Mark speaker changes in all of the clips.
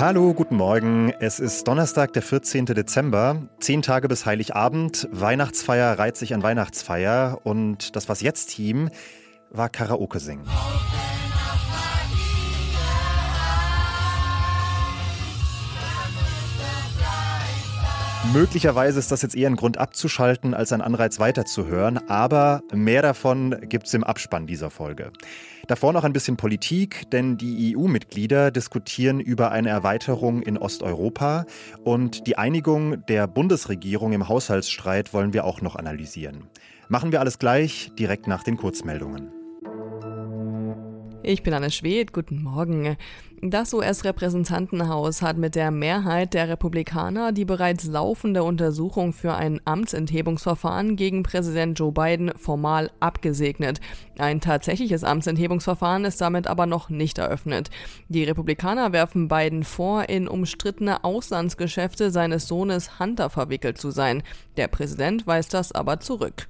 Speaker 1: Hallo, guten Morgen. Es ist Donnerstag, der 14. Dezember. Zehn Tage bis Heiligabend. Weihnachtsfeier reiht sich an Weihnachtsfeier. Und das Was jetzt Team war Karaoke singen. Möglicherweise ist das jetzt eher ein Grund abzuschalten, als ein Anreiz weiterzuhören, aber mehr davon gibt es im Abspann dieser Folge. Davor noch ein bisschen Politik, denn die EU-Mitglieder diskutieren über eine Erweiterung in Osteuropa und die Einigung der Bundesregierung im Haushaltsstreit wollen wir auch noch analysieren. Machen wir alles gleich, direkt nach den Kurzmeldungen.
Speaker 2: Ich bin Anne Schwedt, guten Morgen. Das US-Repräsentantenhaus hat mit der Mehrheit der Republikaner die bereits laufende Untersuchung für ein Amtsenthebungsverfahren gegen Präsident Joe Biden formal abgesegnet. Ein tatsächliches Amtsenthebungsverfahren ist damit aber noch nicht eröffnet. Die Republikaner werfen Biden vor, in umstrittene Auslandsgeschäfte seines Sohnes Hunter verwickelt zu sein. Der Präsident weist das aber zurück.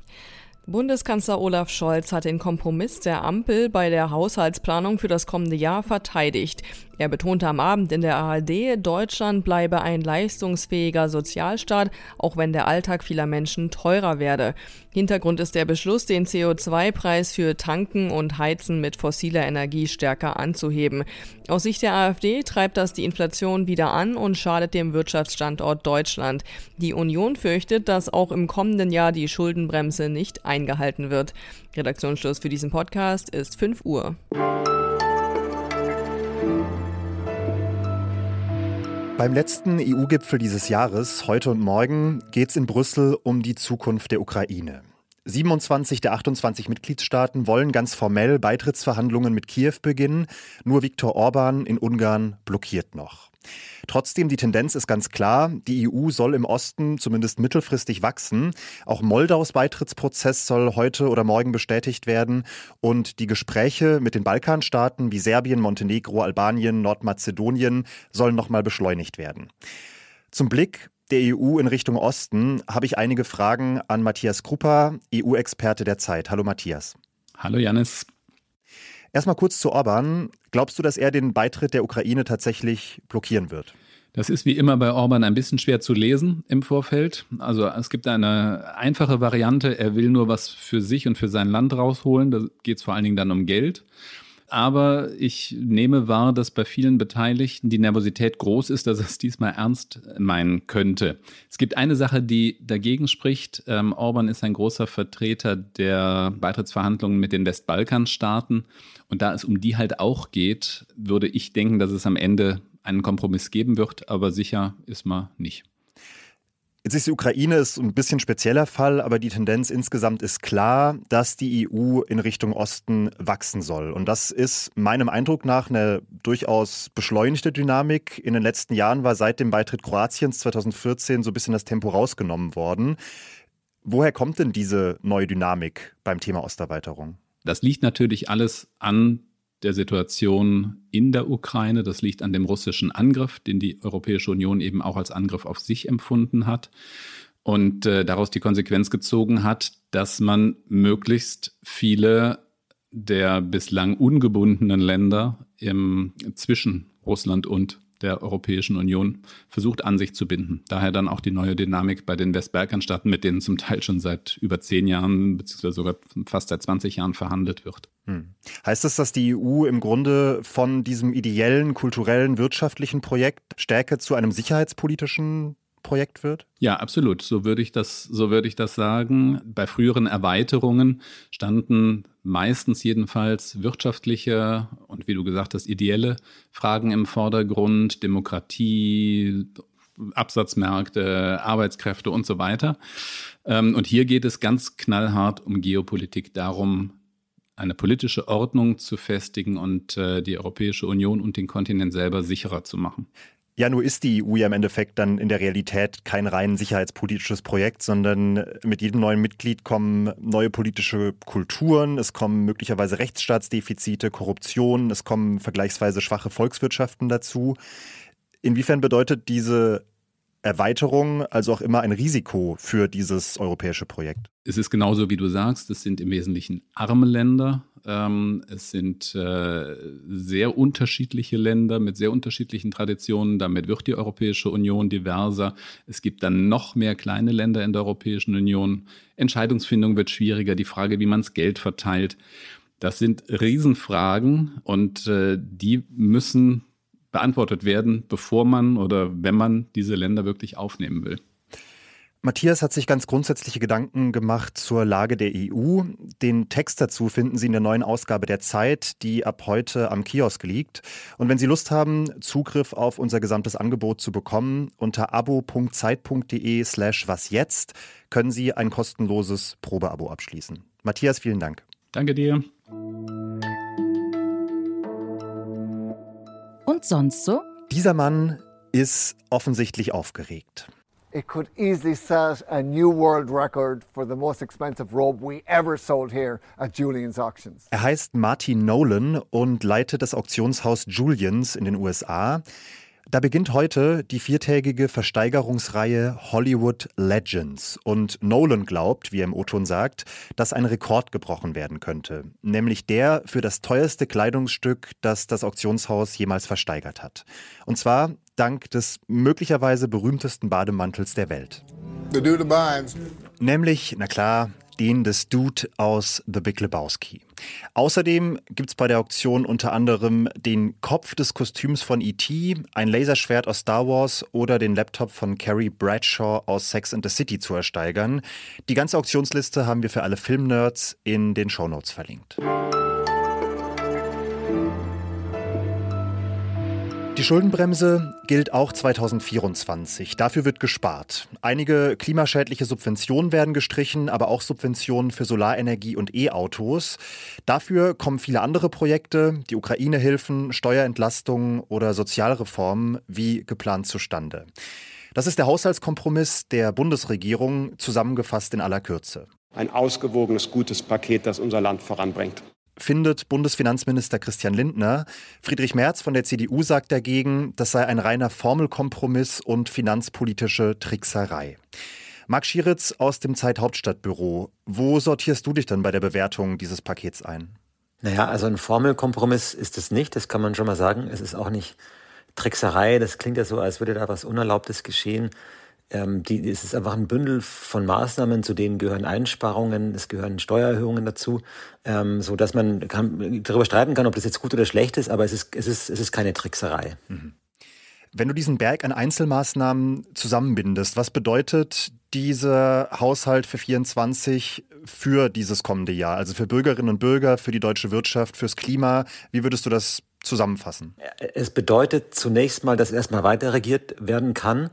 Speaker 2: Bundeskanzler Olaf Scholz hat den Kompromiss der Ampel bei der Haushaltsplanung für das kommende Jahr verteidigt. Er betonte am Abend in der ARD, Deutschland bleibe ein leistungsfähiger Sozialstaat, auch wenn der Alltag vieler Menschen teurer werde. Hintergrund ist der Beschluss, den CO2-Preis für Tanken und Heizen mit fossiler Energie stärker anzuheben. Aus Sicht der AfD treibt das die Inflation wieder an und schadet dem Wirtschaftsstandort Deutschland. Die Union fürchtet, dass auch im kommenden Jahr die Schuldenbremse nicht eingehalten wird. Redaktionsschluss für diesen Podcast ist 5 Uhr.
Speaker 1: Beim letzten EU-Gipfel dieses Jahres, heute und morgen, geht es in Brüssel um die Zukunft der Ukraine. 27 der 28 Mitgliedstaaten wollen ganz formell Beitrittsverhandlungen mit Kiew beginnen. Nur Viktor Orban in Ungarn blockiert noch. Trotzdem, die Tendenz ist ganz klar, die EU soll im Osten zumindest mittelfristig wachsen. Auch Moldaus Beitrittsprozess soll heute oder morgen bestätigt werden. Und die Gespräche mit den Balkanstaaten wie Serbien, Montenegro, Albanien, Nordmazedonien sollen nochmal beschleunigt werden. Zum Blick der EU in Richtung Osten habe ich einige Fragen an Matthias Krupper, EU-Experte der Zeit. Hallo Matthias.
Speaker 3: Hallo Janis.
Speaker 1: Erstmal kurz zu Orban. Glaubst du, dass er den Beitritt der Ukraine tatsächlich blockieren wird?
Speaker 3: Das ist wie immer bei Orban ein bisschen schwer zu lesen im Vorfeld. Also es gibt eine einfache Variante, er will nur was für sich und für sein Land rausholen. Da geht es vor allen Dingen dann um Geld. Aber ich nehme wahr, dass bei vielen Beteiligten die Nervosität groß ist, dass es diesmal ernst meinen könnte. Es gibt eine Sache, die dagegen spricht. Ähm, Orban ist ein großer Vertreter der Beitrittsverhandlungen mit den Westbalkanstaaten. Und da es um die halt auch geht, würde ich denken, dass es am Ende einen Kompromiss geben wird, aber sicher ist man nicht.
Speaker 1: Jetzt ist die Ukraine ist ein bisschen spezieller Fall, aber die Tendenz insgesamt ist klar, dass die EU in Richtung Osten wachsen soll. Und das ist meinem Eindruck nach eine durchaus beschleunigte Dynamik. In den letzten Jahren war seit dem Beitritt Kroatiens 2014 so ein bisschen das Tempo rausgenommen worden. Woher kommt denn diese neue Dynamik beim Thema Osterweiterung?
Speaker 3: Das liegt natürlich alles an der Situation in der Ukraine. Das liegt an dem russischen Angriff, den die Europäische Union eben auch als Angriff auf sich empfunden hat und äh, daraus die Konsequenz gezogen hat, dass man möglichst viele der bislang ungebundenen Länder im, zwischen Russland und der Europäischen Union versucht an sich zu binden. Daher dann auch die neue Dynamik bei den Westbalkanstaaten, mit denen zum Teil schon seit über zehn Jahren, beziehungsweise sogar fast seit 20 Jahren verhandelt wird. Hm.
Speaker 1: Heißt das, dass die EU im Grunde von diesem ideellen, kulturellen, wirtschaftlichen Projekt stärker zu einem sicherheitspolitischen Projekt wird?
Speaker 3: Ja, absolut. So würde ich das, so würde ich das sagen. Bei früheren Erweiterungen standen meistens jedenfalls wirtschaftliche und wie du gesagt hast, ideelle Fragen im Vordergrund, Demokratie, Absatzmärkte, Arbeitskräfte und so weiter. Ähm, und hier geht es ganz knallhart um Geopolitik, darum, eine politische Ordnung zu festigen und äh, die Europäische Union und den Kontinent selber sicherer zu machen.
Speaker 1: Ja, nur ist die EU ja im Endeffekt dann in der Realität kein rein sicherheitspolitisches Projekt, sondern mit jedem neuen Mitglied kommen neue politische Kulturen, es kommen möglicherweise Rechtsstaatsdefizite, Korruption, es kommen vergleichsweise schwache Volkswirtschaften dazu. Inwiefern bedeutet diese Erweiterung also auch immer ein Risiko für dieses europäische Projekt?
Speaker 3: Es ist genauso, wie du sagst, es sind im Wesentlichen arme Länder. Ähm, es sind äh, sehr unterschiedliche Länder mit sehr unterschiedlichen Traditionen. Damit wird die Europäische Union diverser. Es gibt dann noch mehr kleine Länder in der Europäischen Union. Entscheidungsfindung wird schwieriger. Die Frage, wie man das Geld verteilt. Das sind Riesenfragen und äh, die müssen beantwortet werden, bevor man oder wenn man diese Länder wirklich aufnehmen will.
Speaker 1: Matthias hat sich ganz grundsätzliche Gedanken gemacht zur Lage der EU. Den Text dazu finden Sie in der neuen Ausgabe der Zeit, die ab heute am Kiosk liegt. Und wenn Sie Lust haben, Zugriff auf unser gesamtes Angebot zu bekommen, unter abo.zeit.de slash was jetzt können Sie ein kostenloses Probeabo abschließen. Matthias, vielen Dank.
Speaker 3: Danke dir.
Speaker 4: Und sonst so?
Speaker 1: Dieser Mann ist offensichtlich aufgeregt.
Speaker 5: It could easily set a new world record for the most expensive robe we ever sold here at Julian's Auctions.
Speaker 1: Er heißt Martin Nolan und leitet das Auktionshaus Julians in den USA. Da beginnt heute die viertägige Versteigerungsreihe Hollywood Legends. Und Nolan glaubt, wie er im O-Ton sagt, dass ein Rekord gebrochen werden könnte. Nämlich der für das teuerste Kleidungsstück, das das Auktionshaus jemals versteigert hat. Und zwar dank des möglicherweise berühmtesten Bademantels der Welt. Nämlich, na klar, den des Dude aus The Big Lebowski. Außerdem gibt es bei der Auktion unter anderem den Kopf des Kostüms von E.T., ein Laserschwert aus Star Wars oder den Laptop von Carrie Bradshaw aus Sex and the City zu ersteigern. Die ganze Auktionsliste haben wir für alle Filmnerds in den Shownotes verlinkt. Die Schuldenbremse gilt auch 2024. Dafür wird gespart. Einige klimaschädliche Subventionen werden gestrichen, aber auch Subventionen für Solarenergie und E-Autos. Dafür kommen viele andere Projekte, die Ukraine-Hilfen, Steuerentlastungen oder Sozialreformen wie geplant zustande. Das ist der Haushaltskompromiss der Bundesregierung, zusammengefasst in aller Kürze.
Speaker 6: Ein ausgewogenes, gutes Paket, das unser Land voranbringt
Speaker 1: findet Bundesfinanzminister Christian Lindner. Friedrich Merz von der CDU sagt dagegen, das sei ein reiner Formelkompromiss und finanzpolitische Trickserei. Marc Schieritz aus dem Zeithauptstadtbüro. Wo sortierst du dich denn bei der Bewertung dieses Pakets ein?
Speaker 7: Naja, also ein Formelkompromiss ist es nicht, das kann man schon mal sagen. Es ist auch nicht Trickserei, das klingt ja so, als würde da was Unerlaubtes geschehen. Ähm, die, es ist einfach ein Bündel von Maßnahmen, zu denen gehören Einsparungen, es gehören Steuererhöhungen dazu, ähm, so dass man kann, darüber streiten kann, ob das jetzt gut oder schlecht ist, aber es ist, es ist, es ist keine Trickserei. Mhm.
Speaker 1: Wenn du diesen Berg an Einzelmaßnahmen zusammenbindest, was bedeutet dieser Haushalt für 24 für dieses kommende Jahr? Also für Bürgerinnen und Bürger, für die deutsche Wirtschaft, fürs Klima? Wie würdest du das zusammenfassen?
Speaker 7: Es bedeutet zunächst mal, dass erstmal weiter regiert werden kann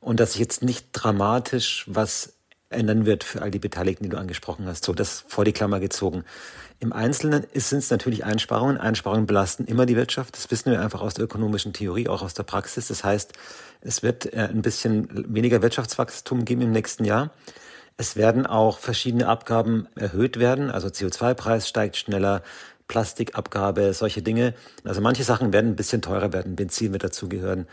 Speaker 7: und dass sich jetzt nicht dramatisch was ändern wird für all die Beteiligten, die du angesprochen hast. So, das vor die Klammer gezogen. Im Einzelnen sind es natürlich Einsparungen. Einsparungen belasten immer die Wirtschaft. Das wissen wir einfach aus der ökonomischen Theorie, auch aus der Praxis. Das heißt, es wird äh, ein bisschen weniger Wirtschaftswachstum geben im nächsten Jahr. Es werden auch verschiedene Abgaben erhöht werden. Also CO2-Preis steigt schneller, Plastikabgabe, solche Dinge. Also manche Sachen werden ein bisschen teurer werden. Benzin wird dazugehören.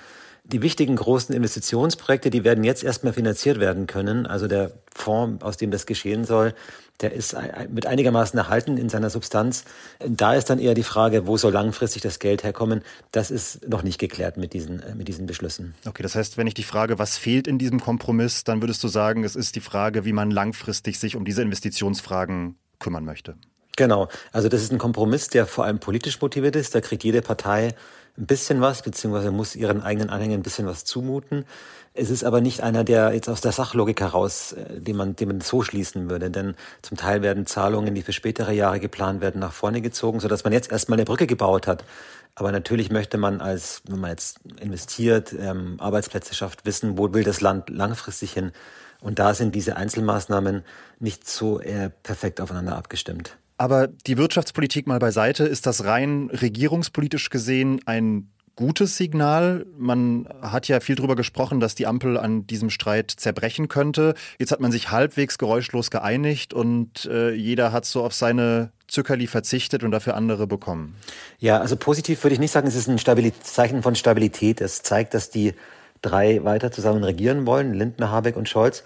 Speaker 7: Die wichtigen großen Investitionsprojekte, die werden jetzt erstmal finanziert werden können. Also der Fonds, aus dem das geschehen soll, der ist mit einigermaßen erhalten in seiner Substanz. Da ist dann eher die Frage, wo soll langfristig das Geld herkommen? Das ist noch nicht geklärt mit diesen, äh, mit diesen Beschlüssen.
Speaker 1: Okay, das heißt, wenn ich die Frage, was fehlt in diesem Kompromiss, dann würdest du sagen, es ist die Frage, wie man langfristig sich um diese Investitionsfragen kümmern möchte.
Speaker 7: Genau. Also das ist ein Kompromiss, der vor allem politisch motiviert ist. Da kriegt jede Partei ein bisschen was, beziehungsweise muss ihren eigenen Anhängern ein bisschen was zumuten. Es ist aber nicht einer, der jetzt aus der Sachlogik heraus, äh, den man, den man so schließen würde. Denn zum Teil werden Zahlungen, die für spätere Jahre geplant werden, nach vorne gezogen, sodass man jetzt erstmal eine Brücke gebaut hat. Aber natürlich möchte man als, wenn man jetzt investiert, ähm, Arbeitsplätze schafft, wissen, wo will das Land langfristig hin. Und da sind diese Einzelmaßnahmen nicht so äh, perfekt aufeinander abgestimmt.
Speaker 1: Aber die Wirtschaftspolitik mal beiseite, ist das rein regierungspolitisch gesehen ein gutes Signal. Man hat ja viel darüber gesprochen, dass die Ampel an diesem Streit zerbrechen könnte. Jetzt hat man sich halbwegs geräuschlos geeinigt und äh, jeder hat so auf seine Zuckerli verzichtet und dafür andere bekommen.
Speaker 7: Ja, also positiv würde ich nicht sagen, es ist ein Stabilit Zeichen von Stabilität. Es zeigt, dass die drei weiter zusammen regieren wollen, Lindner, Habeck und Scholz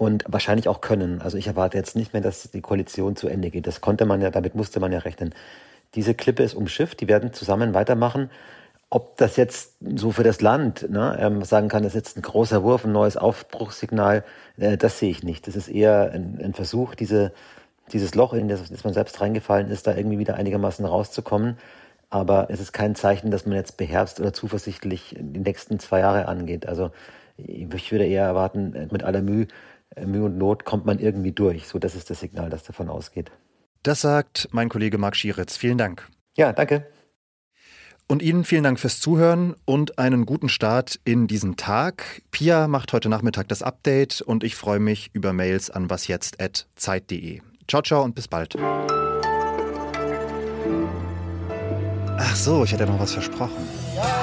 Speaker 7: und wahrscheinlich auch können. Also ich erwarte jetzt nicht mehr, dass die Koalition zu Ende geht. Das konnte man ja, damit musste man ja rechnen. Diese Klippe ist umschifft, die werden zusammen weitermachen. Ob das jetzt so für das Land ne, ähm, sagen kann, das ist jetzt ein großer Wurf, ein neues Aufbruchssignal, äh, das sehe ich nicht. Das ist eher ein, ein Versuch, diese, dieses Loch, in das, das man selbst reingefallen ist, da irgendwie wieder einigermaßen rauszukommen. Aber es ist kein Zeichen, dass man jetzt beherbst oder zuversichtlich die nächsten zwei Jahre angeht. Also ich würde eher erwarten, mit aller Mühe, Mühe und Not kommt man irgendwie durch. So, das ist das Signal, das davon ausgeht.
Speaker 1: Das sagt mein Kollege Marc Schieritz. Vielen Dank.
Speaker 7: Ja, danke.
Speaker 1: Und Ihnen vielen Dank fürs Zuhören und einen guten Start in diesen Tag. Pia macht heute Nachmittag das Update und ich freue mich über Mails an wasjetzt.zeit.de. Ciao, ciao und bis bald. Ach so, ich hatte noch was versprochen. Ja.